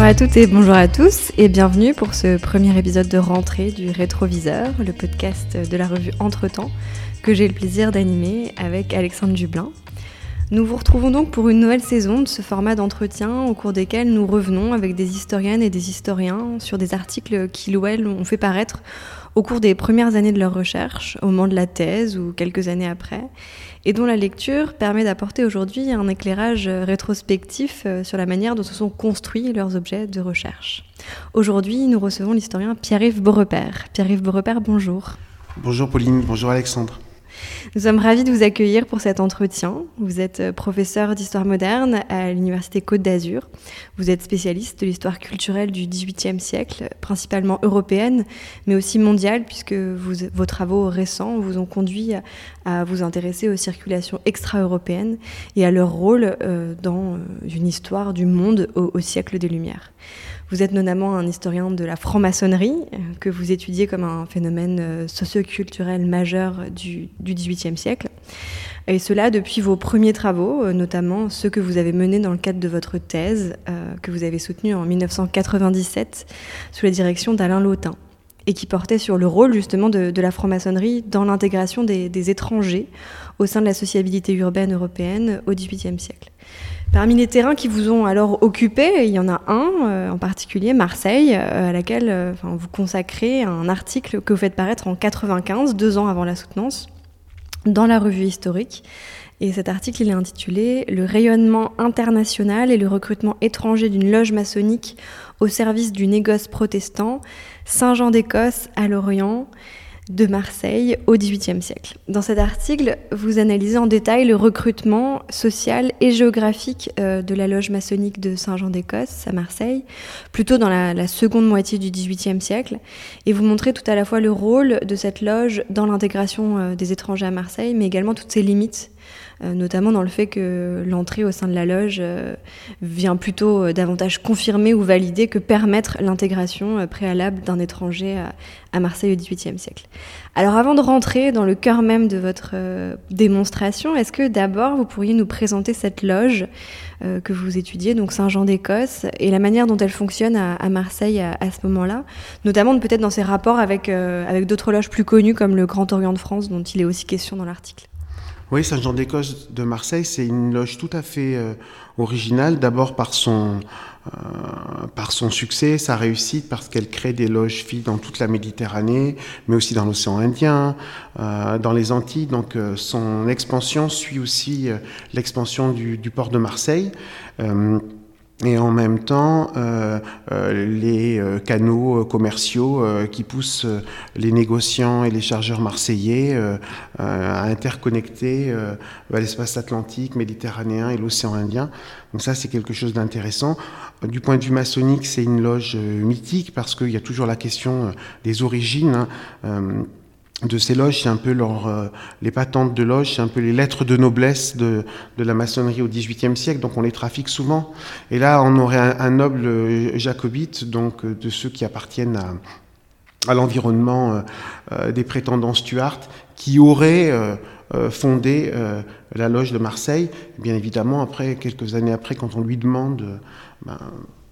Bonjour à toutes et bonjour à tous et bienvenue pour ce premier épisode de rentrée du Rétroviseur, le podcast de la revue Entretemps que j'ai le plaisir d'animer avec Alexandre Dublin. Nous vous retrouvons donc pour une nouvelle saison de ce format d'entretien au cours desquels nous revenons avec des historiennes et des historiens sur des articles qu'ils ou elles ont fait paraître au cours des premières années de leur recherche, au moment de la thèse ou quelques années après, et dont la lecture permet d'apporter aujourd'hui un éclairage rétrospectif euh, sur la manière dont se sont construits leurs objets de recherche. Aujourd'hui, nous recevons l'historien Pierre-Yves Beaurepaire. Pierre-Yves Beaurepaire, bonjour. Bonjour Pauline, bonjour Alexandre. Nous sommes ravis de vous accueillir pour cet entretien. Vous êtes euh, professeur d'histoire moderne à l'Université Côte d'Azur. Vous êtes spécialiste de l'histoire culturelle du XVIIIe siècle, principalement européenne, mais aussi mondiale, puisque vos travaux récents vous ont conduit à, vous intéresser aux circulations extra-européennes et à leur rôle euh, dans euh, une histoire du monde au siècle des Lumières. Vous êtes notamment un historien de la franc-maçonnerie, euh, que vous étudiez comme un phénomène socioculturel majeur du, XVIIIe siècle. Et cela depuis vos premiers travaux, notamment ceux que vous avez menés dans le cadre de votre thèse, que vous avez soutenue en 1997 sous la direction d'Alain Lautin, et qui portait sur le rôle justement de, la franc-maçonnerie dans l'intégration des, étrangers au sein de la sociabilité urbaine européenne au XVIIIe siècle. Parmi les terrains qui vous ont alors occupé, il y en a un euh, en particulier, Marseille, euh, à laquelle euh, vous consacrez un article que vous faites paraître en 95, deux ans avant la soutenance, dans la revue historique. Et cet article, il est intitulé Le rayonnement international et le recrutement étranger d'une loge maçonnique au service du négoce protestant, Saint-Jean d'Écosse à l'Orient, de Marseille au XVIIIe siècle. Dans cet article, vous analysez en détail le recrutement social et géographique euh, de la loge maçonnique de Saint-Jean d'Écosse à Marseille, plutôt dans la, seconde moitié du XVIIIe siècle, et vous montrez tout à la fois le rôle de cette loge dans l'intégration euh, des étrangers à Marseille, mais également toutes ses limites notamment dans le fait que l'entrée au sein de la loge euh, vient plutôt euh, davantage confirmer ou valider que permettre l'intégration préalable d'un étranger à, Marseille au XVIIIe siècle. Alors avant de rentrer dans le cœur même de votre démonstration, est-ce que d'abord vous pourriez nous présenter cette loge que vous étudiez, donc Saint-Jean d'Écosse, et la manière dont elle fonctionne à, Marseille à, ce moment-là, notamment peut-être dans ses rapports avec, avec d'autres loges plus connues comme le Grand Orient de France, dont il est aussi question dans l'article? Oui, Saint-Jean d'Écosse de Marseille, c'est une loge tout à fait euh, originale, d'abord par son, euh, par son succès, sa réussite, parce qu'elle crée des loges filles dans toute la Méditerranée, mais aussi dans l'océan Indien, euh, dans les Antilles. Donc son expansion suit aussi l'expansion du, du, port de Marseille et en même temps euh, euh, les euh, canaux commerciaux qui poussent les négociants et les chargeurs marseillais à interconnecter l'espace atlantique, méditerranéen et l'océan Indien. Donc ça, c'est quelque chose d'intéressant. Du point de vue maçonnique, c'est une loge mythique parce qu'il y a toujours la question des origines. Hein de ces loges, c'est un peu leur, euh, les patentes de loges, c'est un peu les lettres de noblesse de, de la maçonnerie au XVIIIe siècle, donc on les trafique souvent. Et là, on aurait un, noble euh, jacobite, donc euh, de ceux qui appartiennent à, à l'environnement des prétendants Stuart, qui aurait fondé la loge de Marseille. bien évidemment, après, quelques années après, quand on lui demande... Ben,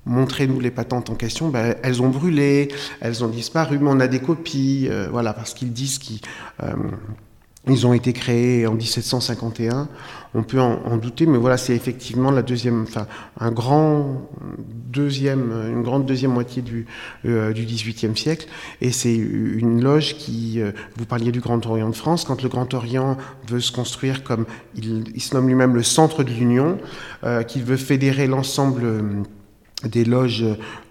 montrez-nous les patentes en question, ben, elles ont brûlé, elles ont disparu, mais on a des copies, euh, voilà, parce qu'ils disent qu'ils euh, ont été créés en 1751. On peut en, douter, mais voilà, c'est effectivement la deuxième, enfin, un grand deuxième, une grande deuxième moitié du, euh, du XVIIIe siècle. Et c'est une loge qui, vous parliez du Grand Orient de France, quand le Grand Orient veut se construire comme, il se nomme lui-même le centre de l'Union, qu'il veut fédérer l'ensemble des loges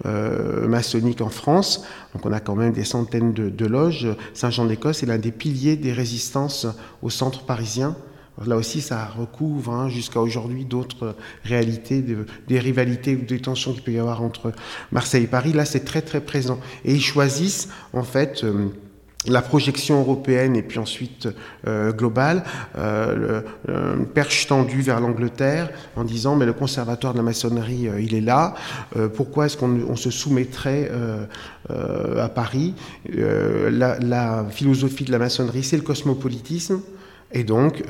euh, maçonniques en France. Donc on a quand même des centaines de, loges. Saint-Jean d'Écosse est l'un des piliers des résistances au centre parisien. Là aussi, ça recouvre hein, jusqu'à aujourd'hui d'autres réalités, des rivalités ou des tensions qu'il peut y avoir entre Marseille et Paris. Là, c'est très très présent. Et ils choisissent en fait... Euh, la projection européenne et puis ensuite euh, globale, euh, le, perche tendue vers l'Angleterre en disant mais le conservatoire de la maçonnerie euh, il est là, pourquoi est-ce qu'on se soumettrait à Paris la, philosophie de la maçonnerie c'est le cosmopolitisme et donc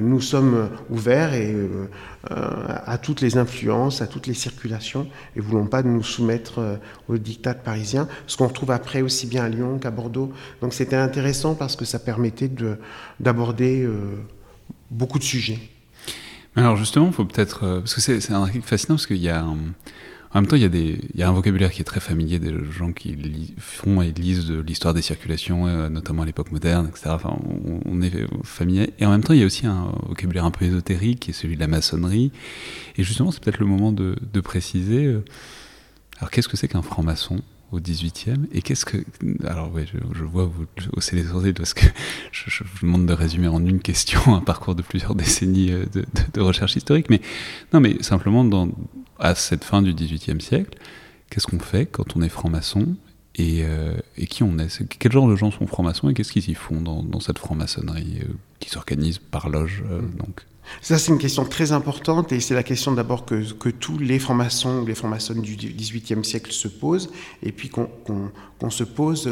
nous sommes ouverts et, à toutes les influences, à toutes les circulations, et voulons pas nous soumettre aux dictats parisiens, ce qu'on retrouve après aussi bien à Lyon qu'à Bordeaux. Donc c'était intéressant parce que ça permettait d'aborder beaucoup de sujets. Alors justement, il faut peut-être... parce que c'est un article fascinant, parce qu'il y a... en même temps, il y, a un vocabulaire qui est très familier des gens qui font et lisent de l'histoire des circulations, euh, notamment à l'époque moderne, etc. Enfin, on, est familier. Et en même temps, il y a aussi un vocabulaire un peu ésotérique qui est celui de la maçonnerie. Et justement, c'est peut-être le moment de, de préciser. Euh, alors, qu'est-ce que c'est qu'un franc-maçon? Au 18e Et qu'est-ce que. Alors, oui, je, vois vous hausser les sourcils parce que je, je, vous demande de résumer en une question un parcours de plusieurs décennies euh, de, de, de recherche historique. Mais non, mais simplement dans à cette fin du XVIIIe siècle, qu'est-ce qu'on fait quand on est franc-maçon et, euh, et, qui on est? Quel genre de gens sont francs-maçons et qu'est-ce qu'ils y font dans, dans cette franc-maçonnerie euh, qui s'organise par loge euh, mm. donc? Ça, c'est une question très importante et c'est la question d'abord que, tous les francs-maçons, les francs-maçonnes du XVIIIe siècle se posent et puis qu'on qu se pose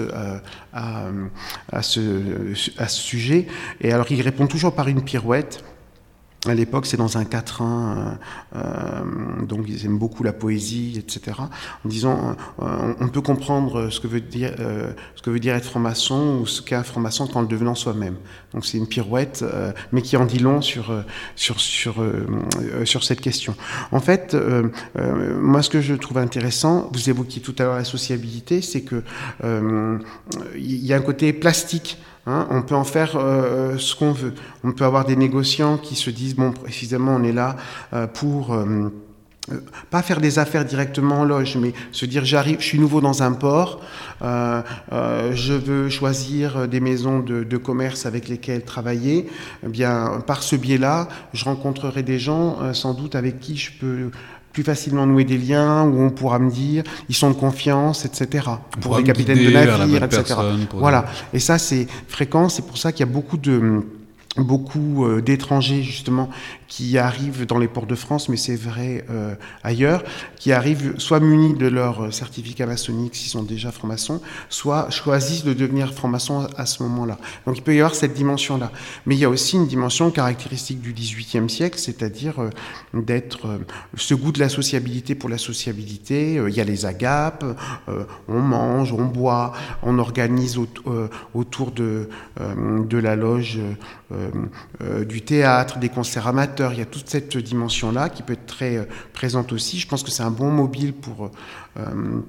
à, à, ce, à ce sujet. Et alors, il répond toujours par une pirouette à l'époque, c'est dans un quatrain, euh, euh, donc ils aiment beaucoup la poésie, etc. En disant, euh, on, peut comprendre ce que veut dire, euh, ce que veut dire être franc-maçon ou ce qu'est un franc-maçon qu'en le devenant soi-même. Donc c'est une pirouette, euh, mais qui en dit long sur sur sur sur cette question. En fait, moi, ce que je trouve intéressant, vous évoquiez tout à l'heure la sociabilité, c'est que il y a un côté plastique Hein, on peut en faire euh, ce qu'on veut. On peut avoir des négociants qui se disent, bon, précisément, on est là euh, pour... Euh, pas faire des affaires directement en loge, mais se dire j'arrive, je suis nouveau dans un port, je veux choisir des maisons de, commerce avec lesquelles travailler. Eh bien, par ce biais-là, je rencontrerai des gens sans doute avec qui je peux plus facilement nouer des liens, où on pourra me dire, ils sont de confiance, etc. pour les capitaines de navire, etc. Voilà. Et ça, c'est fréquent. C'est pour ça qu'il y a beaucoup de beaucoup euh, d'étrangers justement qui arrivent dans les ports de France, mais c'est vrai euh, ailleurs, qui arrivent soit munis de leur certificat maçonnique s'ils sont déjà francs-maçons, soit choisissent de devenir francs-maçons à ce moment-là. Donc il peut y avoir cette dimension-là. Mais il y a aussi une dimension caractéristique du XVIIIe siècle, c'est-à-dire euh, d'être euh, ce goût de la sociabilité pour la sociabilité. il y a les agapes, on mange, on boit, on organise autour de, de la loge du théâtre, des concerts amateurs il y a toute cette dimension-là qui peut être très euh, présente aussi. Je pense que c'est un bon mobile pour euh,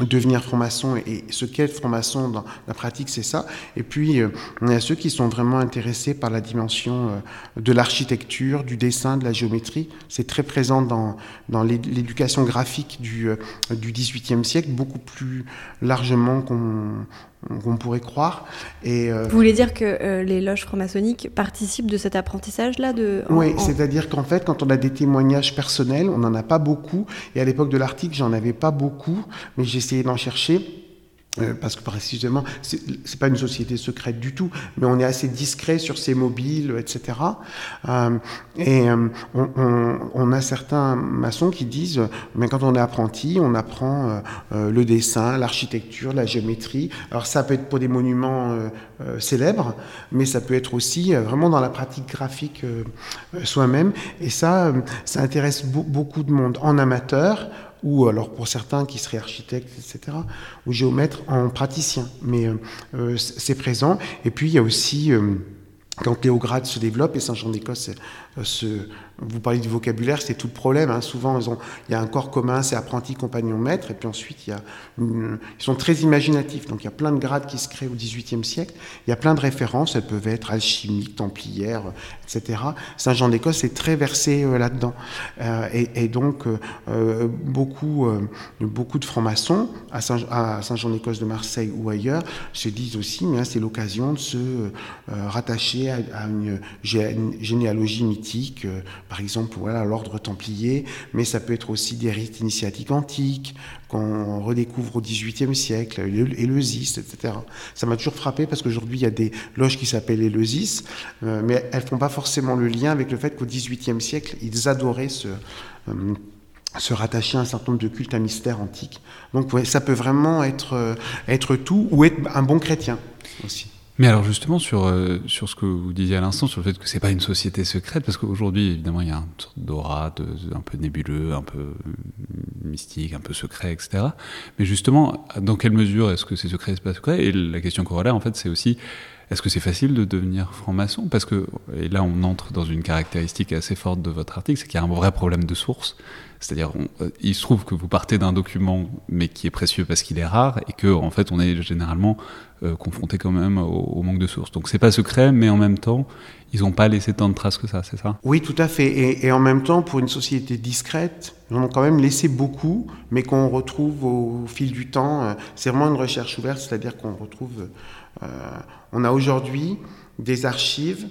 devenir franc-maçon et ce qu'est franc-maçon dans la pratique, c'est ça. Et puis, euh, y a ceux qui sont vraiment intéressés par la dimension de l'architecture, du dessin, de la géométrie. C'est très présent dans, dans l'éducation graphique du, du XVIIIe siècle, beaucoup plus largement qu'on pourrait croire. Et, euh, Vous voulez dire que euh, les loges franc-maçonniques participent de cet apprentissage-là de... Oui, c'est-à-dire qu'en fait, quand on a des témoignages personnels, on n'en a pas beaucoup. Et à l'époque de l'article, j'en avais pas beaucoup, mais essayé d'en chercher. Euh, parce que précisément, c'est pas une société secrète du tout, mais on est assez discret sur ses mobiles, etc. Euh, et euh, on, on, a certains maçons qui disent, mais quand on est apprenti, on apprend euh, le dessin, l'architecture, la géométrie. Alors ça peut être pour des monuments euh, célèbres, mais ça peut être aussi vraiment dans la pratique graphique soi-même. Et ça, ça intéresse beaucoup de monde en amateur ou alors pour certains qui seraient architectes, etc., ou géomètres en praticien. Mais euh, euh c'est présent. Et puis il y a aussi, euh, quand Léograde se développe, et Saint-Jean-d'Écosse euh, se, vous parlez du vocabulaire, c'est tout le problème. Hein. Souvent, ils ont, il y a un corps commun, c'est apprenti, compagnon, maître, et puis ensuite, ils sont très imaginatifs. Donc, il y a plein de grades qui se créent au XVIIIe siècle. Il y a plein de références. Elles peuvent être alchimiques, templières, etc. Saint Jean d'Écosse est très versé euh, là-dedans, euh, et, donc euh, beaucoup, euh, beaucoup de francs-maçons à Saint, à Saint Jean d'Écosse de Marseille ou ailleurs se disent aussi, hein, c'est l'occasion de se euh, rattacher à, à une généalogie mythique par exemple, voilà, l'ordre templier, mais ça peut être aussi des rites initiatiques antiques qu'on redécouvre au XVIIIe siècle, Éleusis, etc. Ça m'a toujours frappé parce qu'aujourd'hui, il y a des loges qui s'appellent Éleusis, euh, mais elles font pas forcément le lien avec le fait qu'au XVIIIe siècle, ils adoraient se, euh, se rattacher à un certain nombre de cultes à mystère antique. Donc ça peut vraiment être, euh, être tout ou être un bon chrétien aussi. Mais alors justement sur, euh, sur ce que vous disiez à l'instant, sur le fait que c'est pas une société secrète, parce qu'aujourd'hui évidemment il y a une sorte d'aura un peu nébuleux, un peu mystique, un peu secret, etc. Mais justement, dans quelle mesure est-ce que c'est secret, c'est pas secret? Et la question corollaire en fait c'est aussi est-ce que c'est facile de devenir franc-maçon? Parce que, et là on entre dans une caractéristique assez forte de votre article, c'est qu'il y a un vrai problème de source. C'est-à-dire, euh, il se trouve que vous partez d'un document, mais qui est précieux parce qu'il est rare, et que en fait, on est généralement euh, confronté quand même au, manque de sources. Donc, c'est pas secret, mais en même temps, ils n'ont pas laissé tant de traces que ça, c'est ça? Oui, tout à fait. Et, en même temps, pour une société discrète, ils en ont quand même laissé beaucoup, mais qu'on retrouve au, fil du temps. Euh, c'est vraiment une recherche ouverte, c'est-à-dire qu'on retrouve. On a aujourd'hui des archives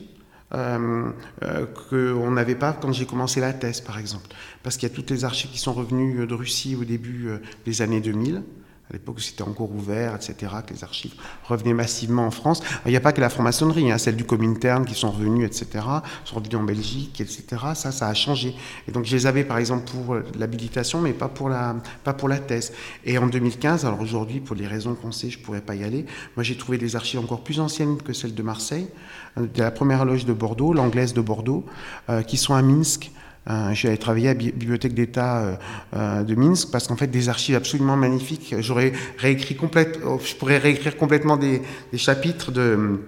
euh, euh, qu'on n'avait pas quand j'ai commencé la thèse, par exemple. Parce qu'il y a toutes les archives qui sont revenues de Russie au début euh, des années 2000 à l'époque où c'était encore ouvert, etc., que les archives revenaient massivement en France. Il n'y a pas que la franc-maçonnerie, hein, celles du Comintern qui sont revenues, etc., sont revenues en Belgique, etc., ça, ça a changé. Et donc je les avais par exemple pour l'habilitation, mais pas pour, la, pas pour la thèse. Et en 2015, alors aujourd'hui, pour les raisons qu'on sait, je ne pourrais pas y aller, moi j'ai trouvé des archives encore plus anciennes que celles de Marseille, euh, de la première loge de Bordeaux, l'anglaise de Bordeaux, euh, qui sont à Minsk, euh, J'ai travaillé à la Bibliothèque d'État euh, euh, de Minsk parce qu'en fait des archives absolument magnifiques. J'aurais réécrit complètement, je pourrais réécrire complètement des chapitres de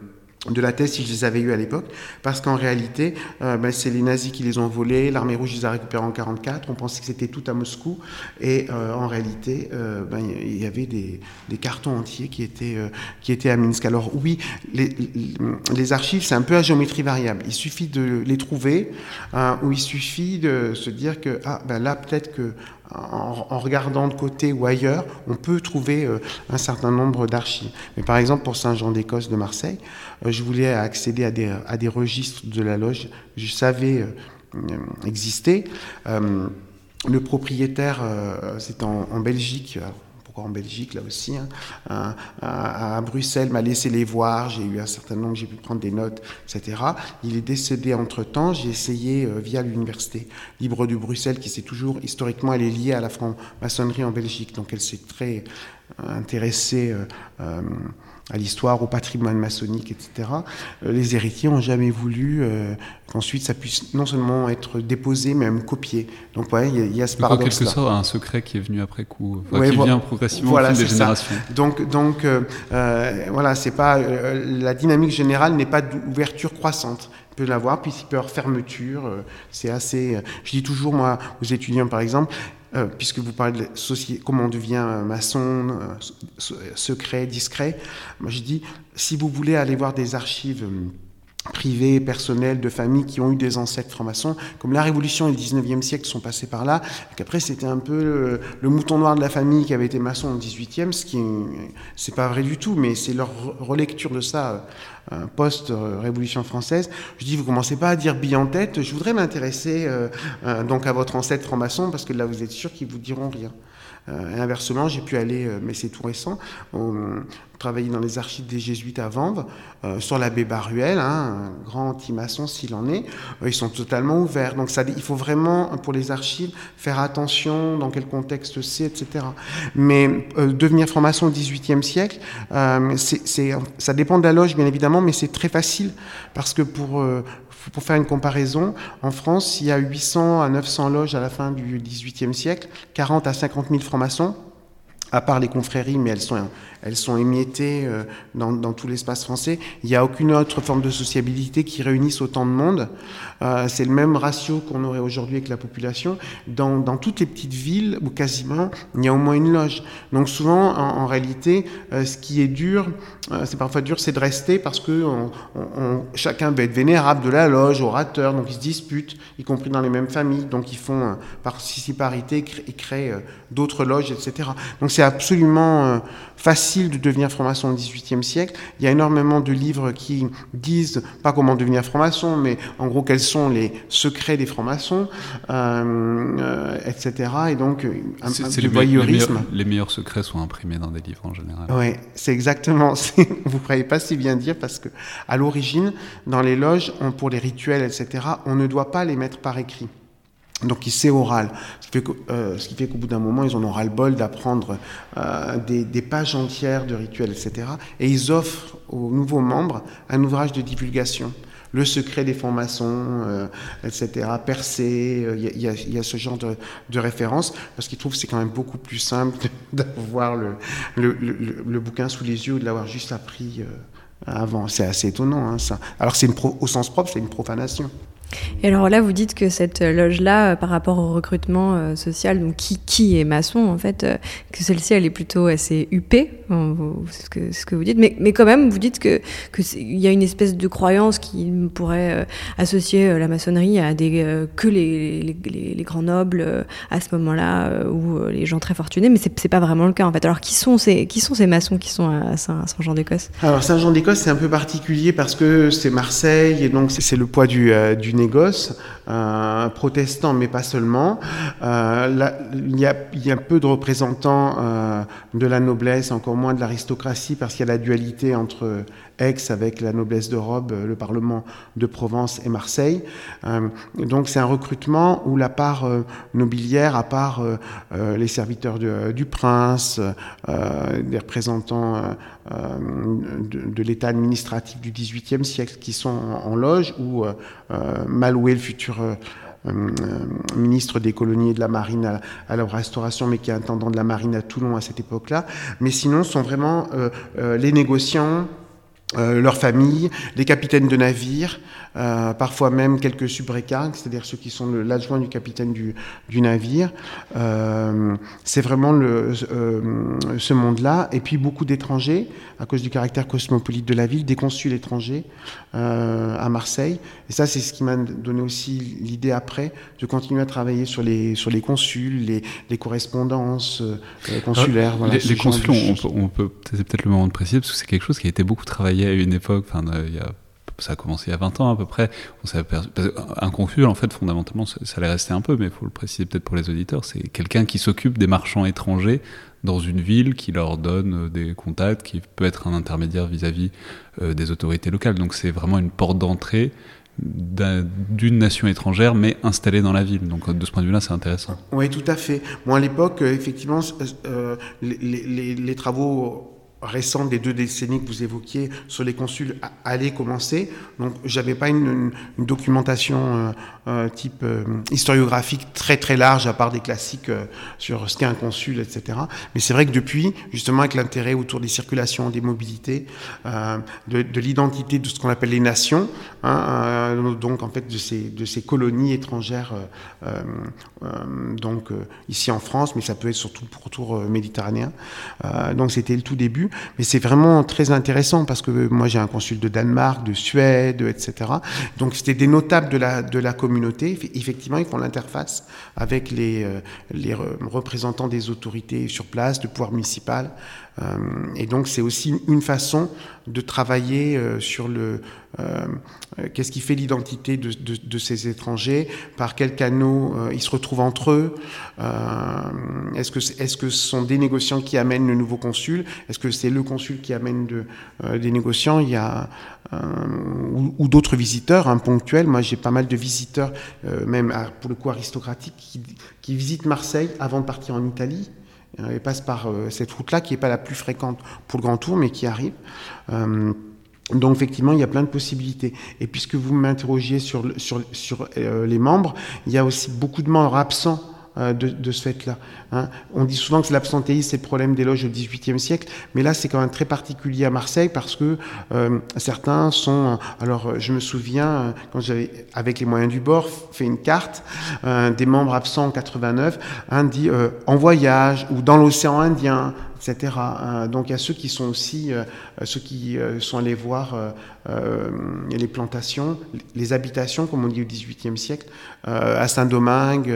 de la thèse si je les avais eu à l'époque, parce qu'en réalité, euh, ben, c'est les nazis qui les ont volés, l'armée rouge les a récupérés en 44, on pensait que c'était tout à Moscou, et euh, en réalité, euh, ben, il y avait des, cartons entiers qui étaient, qui étaient à Minsk. Alors oui, les, les archives, c'est un peu à géométrie variable. Il suffit de les trouver, hein, ou il suffit de se dire que ah, ben là, peut-être que en, regardant de côté ou ailleurs, on peut trouver euh, un certain nombre d'archives. Mais par exemple, pour Saint-Jean-d'Écosse de Marseille, euh, je voulais accéder à des, registres de la loge, je savais euh, exister. le propriétaire, en, en, Belgique, en Belgique, là aussi, hein, à, Bruxelles, m'a laissé les voir, j'ai eu un certain nombre, j'ai pu prendre des notes, etc. Il est décédé entre-temps, j'ai essayé euh, via l'université libre de Bruxelles, qui s'est toujours, historiquement, elle est liée à la franc-maçonnerie en Belgique, donc elle s'est très euh, intéressée... Euh, à l'histoire, au patrimoine maçonnique, etc. Euh, les héritiers n'ont jamais voulu euh, qu'ensuite ça puisse non seulement être déposé, mais même copié. Donc ouais, il y, a ce paradoxe. En quelque sorte, un secret qui est venu après coup, qui vient progressivement au fil des générations. Donc, donc euh, voilà, c'est pas la dynamique générale n'est pas d'ouverture croissante peut l'avoir, puis il peut y avoir fermeture. C'est assez. Je dis toujours, moi, aux étudiants, par exemple, euh, puisque vous parlez de comment on devient maçon, euh, secret, discret, moi je dis, si vous voulez aller voir des archives euh, privées, personnelles, de familles qui ont eu des ancêtres francs-maçons, comme la Révolution et le 19e siècle sont passés par là, et qu'après c'était un peu le, mouton noir de la famille qui avait été maçon au 18e, ce qui c'est pas vrai du tout, mais c'est leur relecture de ça post-Révolution française. Je dis, vous commencez pas à dire bille en tête, je voudrais m'intéresser euh, euh, donc à votre ancêtre franc-maçon, parce que là, vous êtes sûr qu'ils vous diront rien. Euh, et inversement, j'ai pu aller, mais c'est tout récent, travailler dans les archives des jésuites à Vanves, euh, sur l'abbé Baruel, hein, un grand anti-maçon s'il en est, euh, ils sont totalement ouverts. Donc il faut vraiment, pour les archives, faire attention dans quel contexte c'est, etc. Mais euh, devenir franc-maçon au XVIIIe siècle, ça dépend de la loge, bien évidemment, mais c'est très facile, parce que pour, pour faire une comparaison, en France, il y a 800 à 900 loges à la fin du XVIIIe siècle, 40 à 50 000 francs-maçons, à part les confréries, mais elles sont elles sont émiettées euh, dans, dans tout l'espace français. Il n'y a aucune autre forme de sociabilité qui réunisse autant de monde. Euh, c'est le même ratio qu'on aurait aujourd'hui avec la population. Dans, dans, toutes les petites villes, ou quasiment, il y a au moins une loge. Donc souvent, en, réalité, euh, ce qui est dur, c'est parfois dur, c'est de rester parce que chacun veut être vénérable de la loge, orateur, donc ils se disputent, y compris dans les mêmes familles. Donc ils font participarité, ils créent d'autres loges, etc. Donc c'est absolument facile de devenir franc-maçon au XVIIIe siècle. Il y a énormément de livres qui disent, pas comment devenir franc-maçon, mais en gros quels sont les secrets des francs-maçons, euh, euh, etc. Et donc, un, un le voyeurisme. Les meilleurs, secrets sont imprimés dans des livres en général. Oui, c'est exactement. Vous ne croyez pas si bien dire parce que, à l'origine, dans les loges, on, pour les rituels, etc., on ne doit pas les mettre par écrit. Donc c'est oral, ce qui fait qu'au bout d'un moment, ils en ont ras-le-bol d'apprendre des, des, pages entières de rituels, etc. Et ils offrent aux nouveaux membres un ouvrage de divulgation le secret des francs-maçons, euh, etc., Percé, il y, y, a ce genre de, de références, parce qu'ils trouvent que c'est quand même beaucoup plus simple d'avoir le, bouquin sous les yeux ou de l'avoir juste appris euh, avant. C'est assez étonnant, hein, ça. Alors au sens propre, c'est une profanation. Et alors là, vous dites que cette loge-là, euh, par rapport au recrutement euh, social, donc qui, qui est maçon, en fait, euh, que celle-ci, elle est plutôt assez huppée, c'est ce que, que vous dites, mais, mais quand même, vous dites que qu'il y a une espèce de croyance qui pourrait associer la maçonnerie à des, que les, les, grands nobles à ce moment-là, ou les gens très fortunés, mais c'est pas vraiment le cas, en fait. Alors, qui sont ces, qui sont ces maçons qui sont à Saint-Jean-d'Écosse Alors, Saint-Jean-d'Écosse, c'est un peu particulier parce que c'est Marseille, et donc c'est le poids du, du négoce, euh, protestants, mais pas seulement. Euh, là, il, y a, il, y a, peu de représentants euh, de la noblesse, encore moins de l'aristocratie, parce qu'il y a la dualité entre Aix avec la noblesse de robe, le Parlement de Provence et Marseille. Euh, donc c'est un recrutement où la part euh, nobiliaire, à part euh, les serviteurs du prince, des représentants de, l'État administratif du XVIIIe siècle qui sont en, loge, ou Maloué, le futur ministre des colonies et de la marine à, la restauration, mais qui est intendant de la marine à Toulon à cette époque-là. Mais sinon, sont vraiment les négociants, euh, leurs familles, les capitaines de navires, euh, parfois même quelques subrécargues, c'est-à-dire ceux qui sont l'adjoint du capitaine du, du navire. Euh, c'est vraiment le, euh, ce monde-là. Et puis beaucoup d'étrangers, à cause du caractère cosmopolite de la ville, des consuls étrangers à Marseille. Et ça, c'est ce qui m'a donné aussi l'idée après de continuer à travailler sur les, sur les consuls, les, les correspondances consulaires. Voilà, les, les consuls, on, peut, peut c'est peut-être le moment de préciser, parce que c'est quelque chose qui a été beaucoup travaillé à une époque, a ça a commencé il y a 20 ans à peu près. On s'est un consul, en fait, fondamentalement, ça, ça allait rester un peu, mais il faut le préciser peut-être pour les auditeurs, c'est quelqu'un qui s'occupe des marchands étrangers dans une ville, qui leur donne des contacts, qui peut être un intermédiaire vis-à-vis -vis, euh, des autorités locales. Donc c'est vraiment une porte d'entrée d'une nation étrangère, mais installée dans la ville. Donc de ce point de vue-là, c'est intéressant. Oui, tout à fait. Moi, à l'époque, effectivement, euh, les, travaux récente des deux décennies que vous évoquiez sur les consuls allait commencer. Donc, j'avais pas une, documentation euh, euh, type euh, historiographique très très large, à part des classiques sur ce qu'est un consul, etc. Mais c'est vrai que depuis, justement, avec l'intérêt autour des circulations, des mobilités, de, de l'identité de ce qu'on appelle les nations, hein, donc en fait de ces, de ces colonies étrangères, donc ici en France, mais ça peut être surtout pour autour méditerranéen. donc, c'était le tout début. Mais c'est vraiment très intéressant parce que moi j'ai un consul de Danemark, de Suède, etc. Donc c'était des notables de la, de la communauté. Effectivement, ils font l'interface avec les, les représentants des autorités sur place, du pouvoir municipal. Et donc c'est aussi une façon de travailler sur le euh, qu'est-ce qui fait l'identité de, ces étrangers, par quels canaux euh, ils se retrouvent entre eux, euh, est-ce que, est -ce que sont des négociants qui amènent le nouveau consul, est-ce que c'est le consul qui amène de, des négociants, il y a, ou, d'autres visiteurs hein, ponctuels, moi j'ai pas mal de visiteurs, même à, pour le coup aristocratiques, qui, qui visitent Marseille avant de partir en Italie, et passent par cette route-là qui n'est pas la plus fréquente pour le Grand Tour, mais qui arrive. Euh, donc effectivement, il y a plein de possibilités. Et puisque vous m'interrogiez sur, euh, les membres, il y a aussi beaucoup de membres absents euh, de, de, ce fait-là. Hein. On dit souvent que l'absentéisme, c'est le problème des loges au XVIIIe siècle, mais là, c'est quand même très particulier à Marseille parce que euh, certains sont... Alors, je me souviens, quand j'avais, avec les moyens du bord, fait une carte euh, des membres absents en 89, un dit euh, en voyage ou dans l'océan Indien, etc. Donc il y a ceux qui sont aussi, euh, ceux qui euh, sont allés voir euh, les plantations, les habitations, comme on dit au XVIIIe siècle, à Saint-Domingue,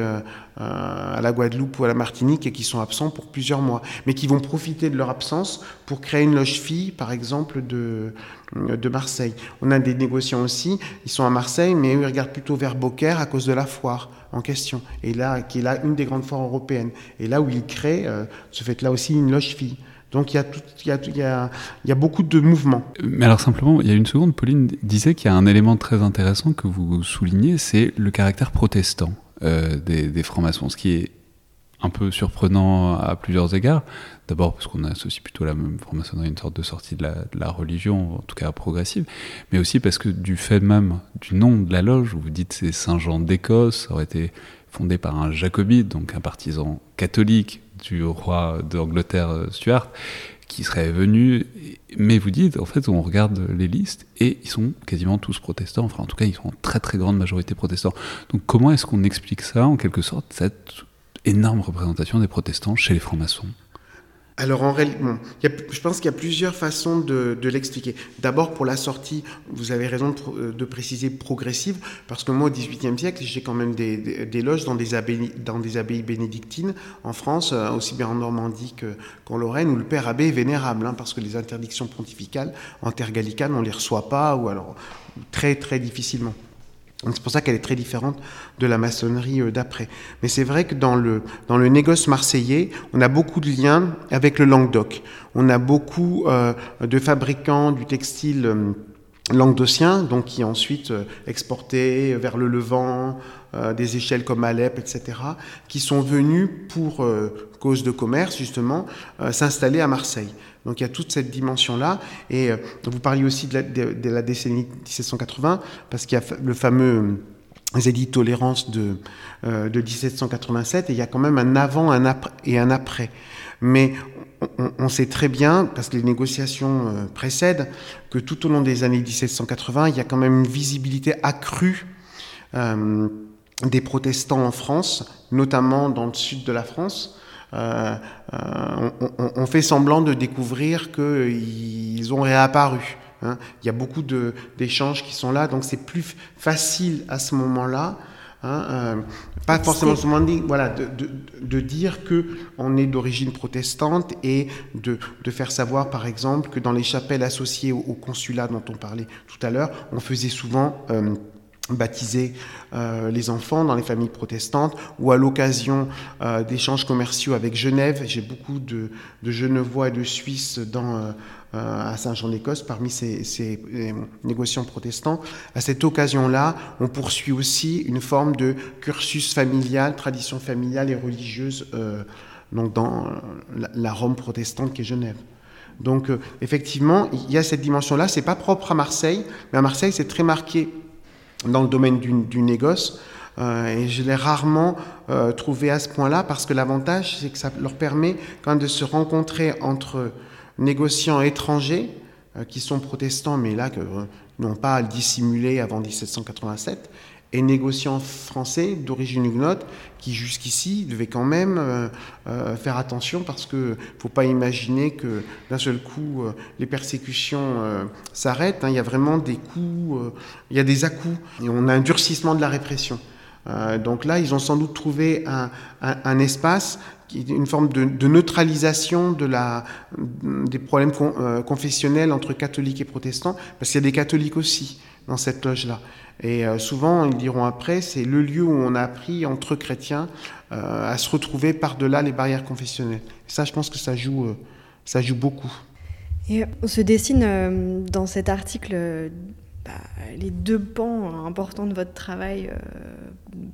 à la Guadeloupe ou à la Martinique, et qui sont absents pour plusieurs mois, mais qui vont profiter de leur absence pour créer une loge fille, par exemple, de, de Marseille. On a des négociants aussi, ils sont à Marseille, mais eux, ils regardent plutôt vers Beaucaire à cause de la foire en question, et là, qui est là une des grandes foires européennes, et là où ils créent, euh, ce fait là aussi, une loge fille. Donc il y, a beaucoup de mouvements. Mais alors simplement, il y a une seconde, Pauline disait qu'il y a un élément très intéressant que vous soulignez, c'est le caractère protestant. des, des francs-maçons, ce qui est un peu surprenant à plusieurs égards. D'abord parce qu'on associe plutôt la même franc-maçonnerie à une sorte de sortie de la, religion, en tout cas progressive, mais aussi parce que du fait même du nom de la loge, vous dites c'est Saint-Jean d'Écosse, aurait été fondé par un jacobite, donc un partisan catholique du roi d'Angleterre euh, Stuart, qui serait venu, mais vous dites, en fait, on regarde les listes et ils sont quasiment tous protestants, enfin en tout cas ils sont en très très grande majorité protestants. Donc comment est-ce qu'on explique ça, en quelque sorte, cette énorme représentation des protestants chez les francs-maçons? Alors en réalité, je pense qu'il y a plusieurs façons de, l'expliquer. D'abord pour la sortie, vous avez raison de, préciser progressive, parce que moi au XVIIIe siècle, j'ai quand même des, loges dans des, abbayes, dans des abbayes bénédictines en France, euh, aussi bien en Normandie qu'en Lorraine, où le père abbé est vénérable, hein, parce que les interdictions pontificales en terre gallicane, on ne les reçoit pas, ou alors très très difficilement. C'est pour ça qu'elle est très différente de la maçonnerie euh, d'après. Mais c'est vrai que dans le, dans le négoce marseillais, on a beaucoup de liens avec le Languedoc. On a beaucoup euh, de fabricants du textile euh, languedocien, donc qui ensuite exporté vers le Levant, des échelles comme Alep, etc., qui sont venus pour cause de commerce justement s'installer à Marseille. Donc il y a toute cette dimension-là. Et euh, vous parliez aussi de la, décennie 1780, parce qu'il y a le fameux euh, édit de tolérance de, euh, de 1787, et il y a quand même un avant un et un après. Mais on, sait très bien, parce que les négociations précèdent, que tout au long des années 1780, il y a quand même une visibilité accrue des protestants en France, notamment dans le sud de la France, euh, euh, on, fait semblant de découvrir qu'ils ont réapparu. Hein. Il y a beaucoup d'échanges qui sont là, donc c'est plus facile à ce moment-là. Hein, euh, pas forcément voilà, de, de, dire que on est d'origine protestante et de, de, faire savoir, par exemple, que dans les chapelles associées au, consulat dont on parlait tout à l'heure, on faisait souvent baptiser euh, les enfants dans les familles protestantes ou à l'occasion euh, d'échanges commerciaux avec Genève. J'ai beaucoup de, Genevois et de Suisses dans, euh, à Saint-Jean-d'Écosse parmi ces, ces, négociants protestants. À cette occasion-là, on poursuit aussi une forme de cursus familial, tradition familiale et religieuse dans la, Rome protestante qui est Genève. Donc effectivement, il y a cette dimension-là. C'est pas propre à Marseille, mais à Marseille, c'est très marqué dans le domaine du, négoce. Euh, et je l'ai rarement euh, trouvé à ce point-là parce que l'avantage, c'est que ça leur permet quand même de se rencontrer entre négociants étrangers euh, qui sont protestants, mais là, que n'ont pas à le dissimuler avant 1787, et négociants français d'origine huguenote qui jusqu'ici devaient quand même euh, euh, faire attention parce que faut pas imaginer que d'un seul coup euh, les persécutions s'arrêtent. Hein. Il y a vraiment des coups, il y a des à-coups et on a un durcissement de la répression. donc là, ils ont sans doute trouvé un, un, espace une forme de, neutralisation de la, des problèmes confessionnels entre catholiques et protestants, parce qu'il y a des catholiques aussi dans cette loge-là. Et euh, souvent, ils diront après, c'est le lieu où on a appris entre chrétiens euh, à se retrouver par-delà les barrières confessionnelles. Et ça, je pense que ça joue, euh, ça joue beaucoup. Et on se dessine dans cet article bah, les deux pans importants de votre travail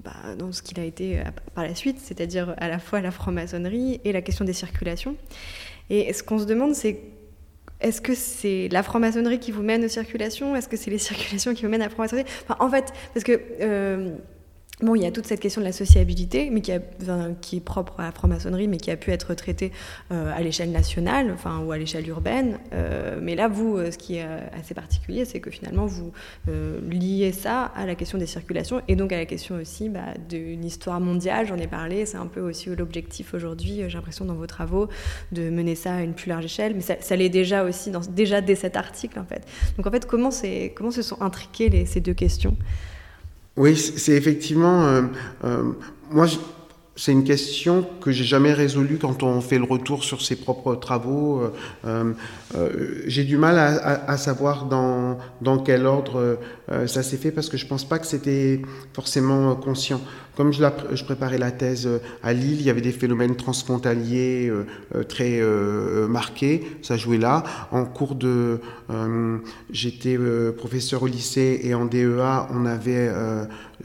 bah, dans ce qu'il a été par la suite, c'est-à-dire à la fois la franc-maçonnerie et la question des circulations. Et ce qu'on se demande, c'est est-ce que c'est la franc-maçonnerie qui vous mène aux circulations? Est-ce que c'est les circulations qui vous mènent à la franc-maçonnerie? Enfin, En fait, parce que euh, Bon, il y a toute cette question de la sociabilité, mais qui, est propre à la franc-maçonnerie, mais qui a pu être traitée euh, à l'échelle nationale, enfin, ou à l'échelle urbaine. Euh, mais là, vous, euh, ce qui est assez particulier, c'est que finalement, vous liez ça à la question des circulations et donc à la question aussi bah, d'une histoire mondiale. J'en ai parlé, c'est un peu aussi l'objectif aujourd'hui, j'ai l'impression, dans vos travaux, de mener ça à une plus large échelle. Mais ça, l'est déjà aussi, déjà dès cet article, en fait. Donc, en fait, comment, se sont intriquées ces deux questions? Oui, c'est effectivement. Euh, euh, moi, c'est une question que j'ai jamais résolue quand on fait le retour sur ses propres travaux. Euh, euh, j'ai du mal à, savoir dans, dans quel ordre euh, ça s'est fait parce que je pense pas que c'était forcément conscient. Comme je, je, préparais la thèse à Lille, il y avait des phénomènes transfrontaliers très marqués. Ça jouait là. En cours de, j'étais professeur au lycée et en DEA, on avait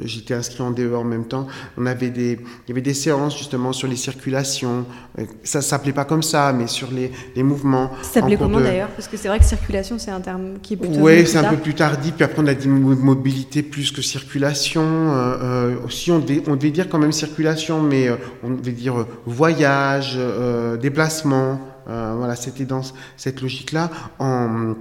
j'étais inscrit en DE en même temps. On avait des, il y avait des séances justement sur les circulations. Euh, ça s'appelait pas comme ça, mais sur les, les mouvements. Ça s'appelait comment de... d'ailleurs? Parce que c'est vrai que circulation, c'est un terme qui est plutôt. Oui, c'est un peu plus tardif. Puis après, on a dit mobilité plus que circulation. Euh, euh, aussi, on devait, on devait dire quand même circulation, mais euh, on devait dire euh, voyage, déplacement. voilà, c'était dans cette logique-là. En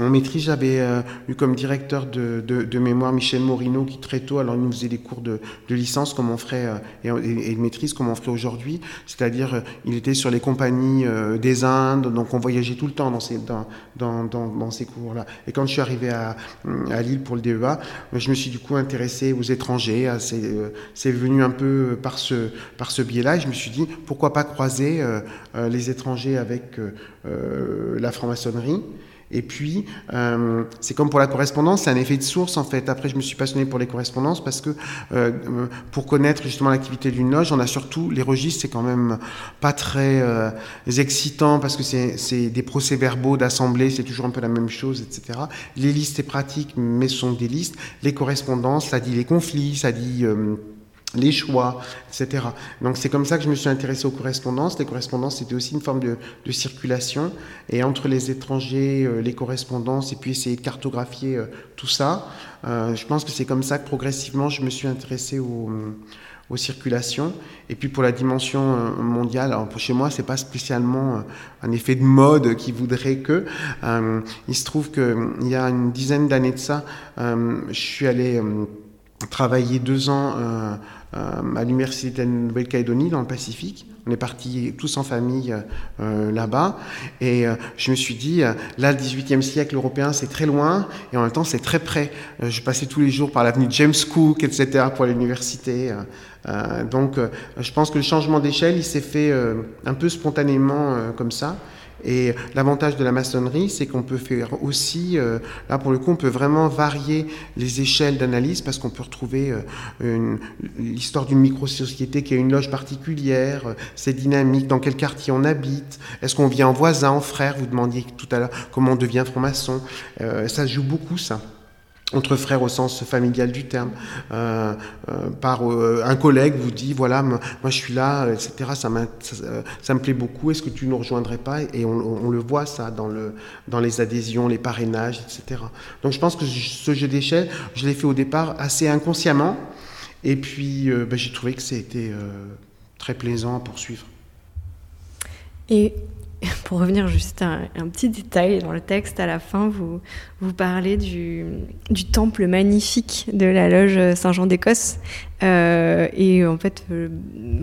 en maîtrise, j'avais euh, eu comme directeur de, de, mémoire Michel Morino, qui très tôt, alors il nous faisait des cours de, de licence comme on ferait euh, et, et, de maîtrise comme on ferait aujourd'hui. C'est-à-dire, euh, il était sur les compagnies des Indes, donc on voyageait tout le temps dans ces, dans, dans, dans ces cours-là. Et quand je suis arrivé à, à Lille pour le DEA, je me suis du coup intéressé aux étrangers. C'est venu un peu par ce, par ce biais-là. Et je me suis dit, pourquoi pas croiser les étrangers avec la franc-maçonnerie et puis, euh, c'est comme pour la correspondance, c'est un effet de source en fait. Après, je me suis passionné pour les correspondances parce que euh, pour connaître justement l'activité d'une loge, on a surtout les registres, c'est quand même pas très euh, excitant parce que c'est des procès-verbaux d'assemblée, c'est toujours un peu la même chose, etc. Les listes, c'est pratique, mais ce sont des listes. Les correspondances, ça dit les conflits, ça dit euh, les choix, etc. Donc c'est comme ça que je me suis intéressé aux correspondances. Les correspondances, c'était aussi une forme de, circulation. Et entre les étrangers, euh, les correspondances, et puis essayer de cartographier euh, tout ça, euh, je pense que c'est comme ça que progressivement, je me suis intéressé aux, circulations. Et puis pour la dimension mondiale, chez moi, c'est pas spécialement un effet de mode qui voudrait que. Il se trouve qu'il y a une dizaine d'années de ça, je suis allé travailler deux ans euh, à l'université de Nouvelle-Calédonie dans le Pacifique. On est partis tous en famille euh, là-bas et euh, je me suis dit là le 18e siècle européen c'est très loin et en même temps c'est très près. je passais tous les jours par l'avenue James Cook etc pour l'université. donc je pense que le changement d'échelle il s'est fait un peu spontanément comme ça. Et l'avantage de la maçonnerie, c'est qu'on peut faire aussi, euh, là pour le coup, on peut vraiment varier les échelles d'analyse parce qu'on peut retrouver euh, l'histoire d'une micro-société qui a une loge particulière, euh, c'est dynamique, dans quel quartier on habite, est-ce qu'on vient en voisin, en frère, vous demandiez tout à l'heure comment on devient franc-maçon, euh, ça joue beaucoup ça entre frères au sens familial du terme. Euh, euh, par euh, un collègue vous dit voilà moi je suis là etc ça, ça, me plaît beaucoup est-ce que tu nous rejoindrais pas? Et on, le voit ça dans les adhésions les parrainages etc donc je pense que ce jeu d'échelle je l'ai fait au départ assez inconsciemment et puis ben, j'ai trouvé que c'était très plaisant à poursuivre. Et pour revenir juste à un, petit détail dans le texte, à la fin, vous, vous parlez du, temple magnifique de la loge Saint-Jean d'Écosse. Euh, et en fait, euh,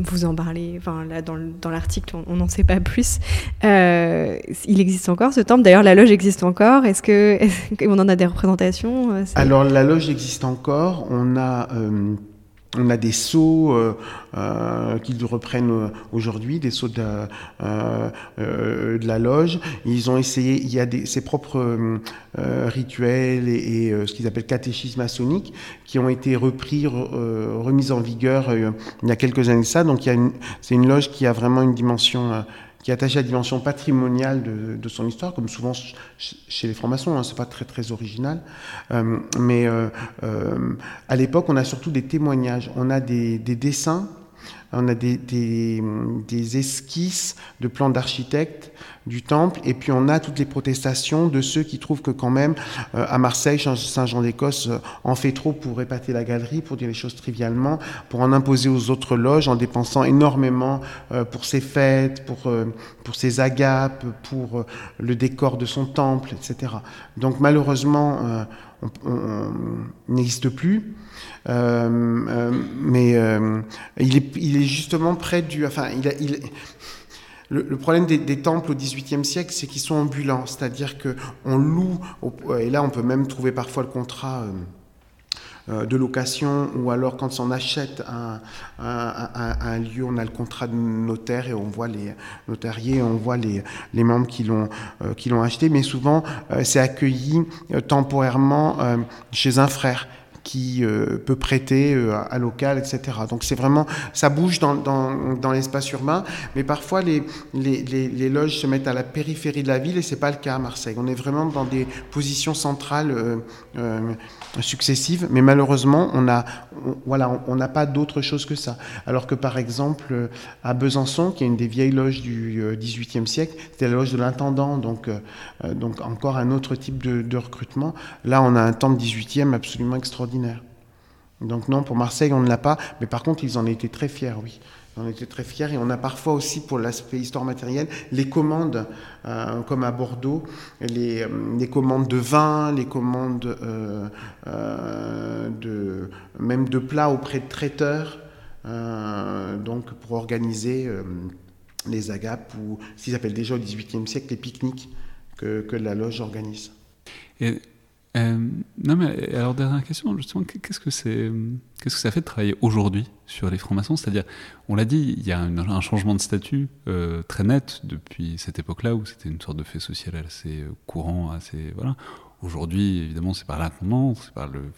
vous en parlez, enfin, là, dans, l'article, on n'en sait pas plus. Euh, il existe encore ce temple? D'ailleurs, la loge existe encore? Est-ce que est on en a des représentations? Alors, la loge existe encore. On a. on a des sceaux euh, euh, qu'ils reprennent aujourd'hui, des sceaux de, euh, de, la loge. Ils ont essayé, il y a des, ses propres euh, rituels et, et ce qu'ils appellent catéchisme maçonnique qui ont été repris, remis en vigueur il y a quelques années ça. Donc c'est une loge qui a vraiment une dimension qui est attaché à la dimension patrimoniale de, son histoire, comme souvent chez les francs-maçons, hein, c'est pas très très original. Euh, mais euh, euh, à l'époque, on a surtout des témoignages, on a des dessins, on a des, des, esquisses de plans d'architectes du temple, et puis on a toutes les protestations de ceux qui trouvent que quand même euh, à Marseille, Saint-Jean d'Écosse euh, en fait trop pour épater la galerie, pour dire les choses trivialement, pour en imposer aux autres loges en dépensant énormément euh, pour ses fêtes, pour, ses agapes, pour le décor de son temple, etc. Donc malheureusement, on n'existe plus. Mais il est, il, est, justement près du... Enfin, le, problème des, temples au XVIIIe siècle, c'est qu'ils sont ambulants, c'est-à-dire qu'on loue, et là on peut même trouver parfois le contrat. Euh, de location ou alors quand on achète un, lieu, on a le contrat de notaire et on voit les notariés, on voit les, membres qui l'ont acheté. Mais souvent, c'est accueilli temporairement chez un frère qui euh, peut prêter euh, à, local, etc. Donc c'est vraiment, ça bouge dans, dans, dans l'espace urbain, mais parfois les, les, les, loges se mettent à la périphérie de la ville et c'est pas le cas à Marseille. On est vraiment dans des positions centrales euh, successives, mais malheureusement on a, voilà, on n'a pas d'autre chose que ça. Alors que par exemple à Besançon, qui est une des vieilles loges du XVIIIe siècle, c'était la loge de l'intendant, donc donc encore un autre type de, de recrutement. Là on a un de 18e absolument extraordinaire donc non, pour Marseille, on ne l'a pas, mais par contre, ils en étaient très fiers, oui. Ils en étaient très fiers et on a parfois aussi, pour l'aspect histoire matérielle, les commandes, euh, comme à Bordeaux, les, euh, commandes de vin, les commandes euh, de, même de plats auprès de traiteurs, donc pour organiser les agapes ou ce qu'ils appellent déjà au XVIIIe siècle les pique-niques que, la loge organise. Euh, non, mais alors, dernière question, justement, qu'est-ce que c'est, qu'est-ce que ça fait de travailler aujourd'hui sur les francs-maçons? C'est-à-dire, on l'a dit, il y a un, changement de statut euh, très net depuis cette époque-là où c'était une sorte de fait social assez euh, courant, assez. Voilà. Aujourd'hui, évidemment, c'est par l'inconvenance, c'est par le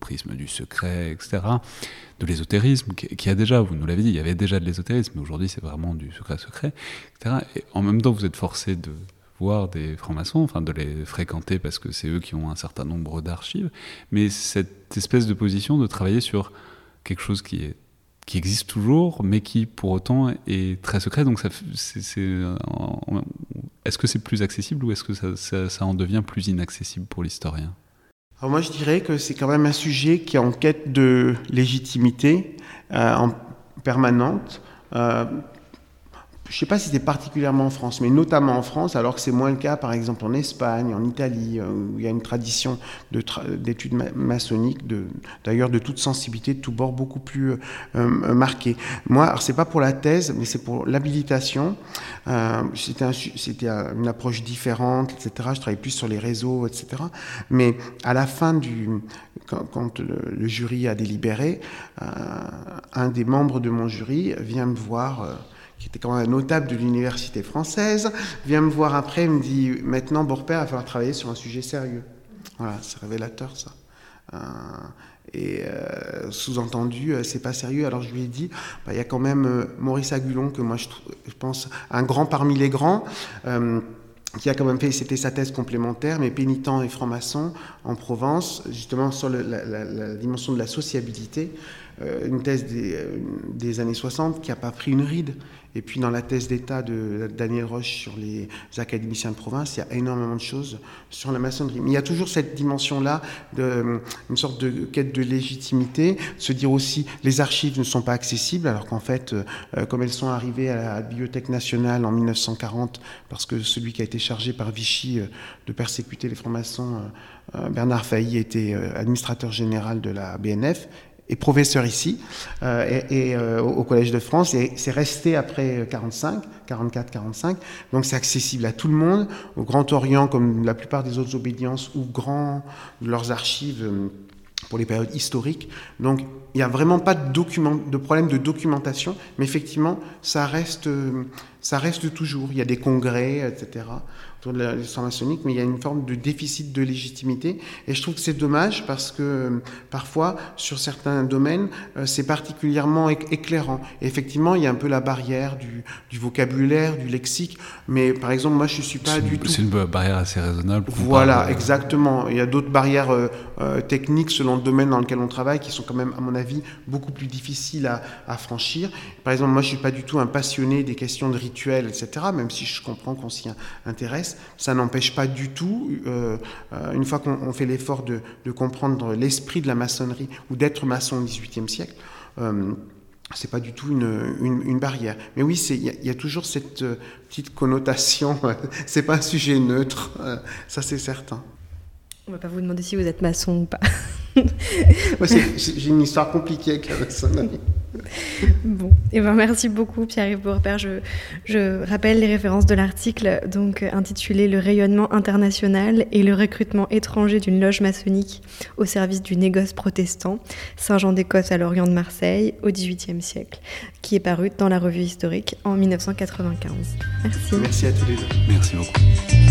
prisme du secret, etc., de l'ésotérisme, qui, a déjà, vous nous l'avez dit, il y avait déjà de l'ésotérisme, mais aujourd'hui c'est vraiment du secret-secret, etc. Et en même temps, vous êtes forcé de, voir des francs-maçons, enfin de les fréquenter parce que c'est eux qui ont un certain nombre d'archives, mais cette espèce de position de travailler sur quelque chose qui existe toujours, mais qui pour autant est très secret. Donc, est-ce que c'est plus accessible ou est-ce que ça, en devient plus inaccessible pour l'historien? Moi, je dirais que c'est quand même un sujet qui est en quête de légitimité euh, en permanente. Euh, je ne sais pas si c'est particulièrement en France, mais notamment en France, alors que c'est moins le cas, par exemple, en Espagne, en Italie, euh, où il y a une tradition d'études maçonniques, d'ailleurs de, toute sensibilité, de tout bord, beaucoup plus euh, euh, marquée. Moi, alors c'est pas pour la thèse, mais c'est pour l'habilitation. C'était un, une approche différente, etc. Je travaillais plus sur les réseaux, etc. Mais à la fin du, quand, le, jury a délibéré, un des membres de mon jury vient me voir qui était quand même un notable de l'université française, vient me voir après et me dit Maintenant, Borpère, il va falloir travailler sur un sujet sérieux. Voilà, c'est révélateur ça. Euh, et euh, sous-entendu, euh, c'est pas sérieux. Alors je lui ai dit bah, il y a quand même Maurice Agulon, que moi je, je, pense un grand parmi les grands qui a quand même fait, c'était sa thèse complémentaire, mais pénitent et franc-maçon en Provence, justement sur la, la, dimension de la sociabilité, une thèse des, des, années 60 qui n'a pas pris une ride. Et puis dans la thèse d'État de Daniel Roche sur les académiciens de province, il y a énormément de choses sur la maçonnerie. Mais il y a toujours cette dimension-là, de, une sorte de quête de légitimité, se dire aussi les archives ne sont pas accessibles, alors qu'en fait, euh, comme elles sont arrivées à la Bibliothèque nationale en 1940, parce que celui qui a été chargé par Vichy euh, de persécuter les francs-maçons, euh, Bernard Failly, était administrateur général de la BNF, est professeur ici euh, et, euh, au Collège de France et c'est resté après 45, 44, 45. Donc c'est accessible à tout le monde, au Grand Orient comme la plupart des autres obédiences ou grand leurs archives euh, pour les périodes historiques. Donc il n'y a vraiment pas de, de problème de documentation, mais effectivement ça reste, ça reste toujours. Il y a des congrès, etc autour de l'histoire maçonnique, mais il y a une forme de déficit de légitimité. Et je trouve que c'est dommage parce que euh, parfois, sur certains domaines, euh, c'est particulièrement éclairant. Et effectivement, il y a un peu la barrière du, du, vocabulaire, du lexique. Mais par exemple, moi, je ne suis pas du tout. C'est une barrière assez raisonnable. Voilà, exactement. Il y a d'autres barrières euh, techniques selon le domaine dans lequel on travaille qui sont quand même, à mon avis, beaucoup plus difficiles à, à franchir. Par exemple, moi, je ne suis pas du tout un passionné des questions de rituels, etc., même si je comprends qu'on s'y intéresse. Ça n'empêche pas du tout, euh, euh, une fois qu'on fait l'effort de, comprendre l'esprit de la maçonnerie ou d'être maçon au XVIIIe siècle, euh, c'est pas du tout une, barrière. Mais oui, il y, a toujours cette petite connotation. c'est pas un sujet neutre, ça c'est certain. On va pas vous demander si vous êtes maçon ou pas. J'ai une histoire compliquée avec la maçonnerie. Bon, et eh ben merci beaucoup Pierre-Yves Bourpère. Je, je, rappelle les références de l'article donc intitulé Le rayonnement international et le recrutement étranger d'une loge maçonnique au service du négoce protestant, Saint-Jean d'Écosse à l'Orient de Marseille au XVIIIe siècle, qui est paru dans la revue historique en 1995. Merci. Merci à tous les deux. Merci beaucoup.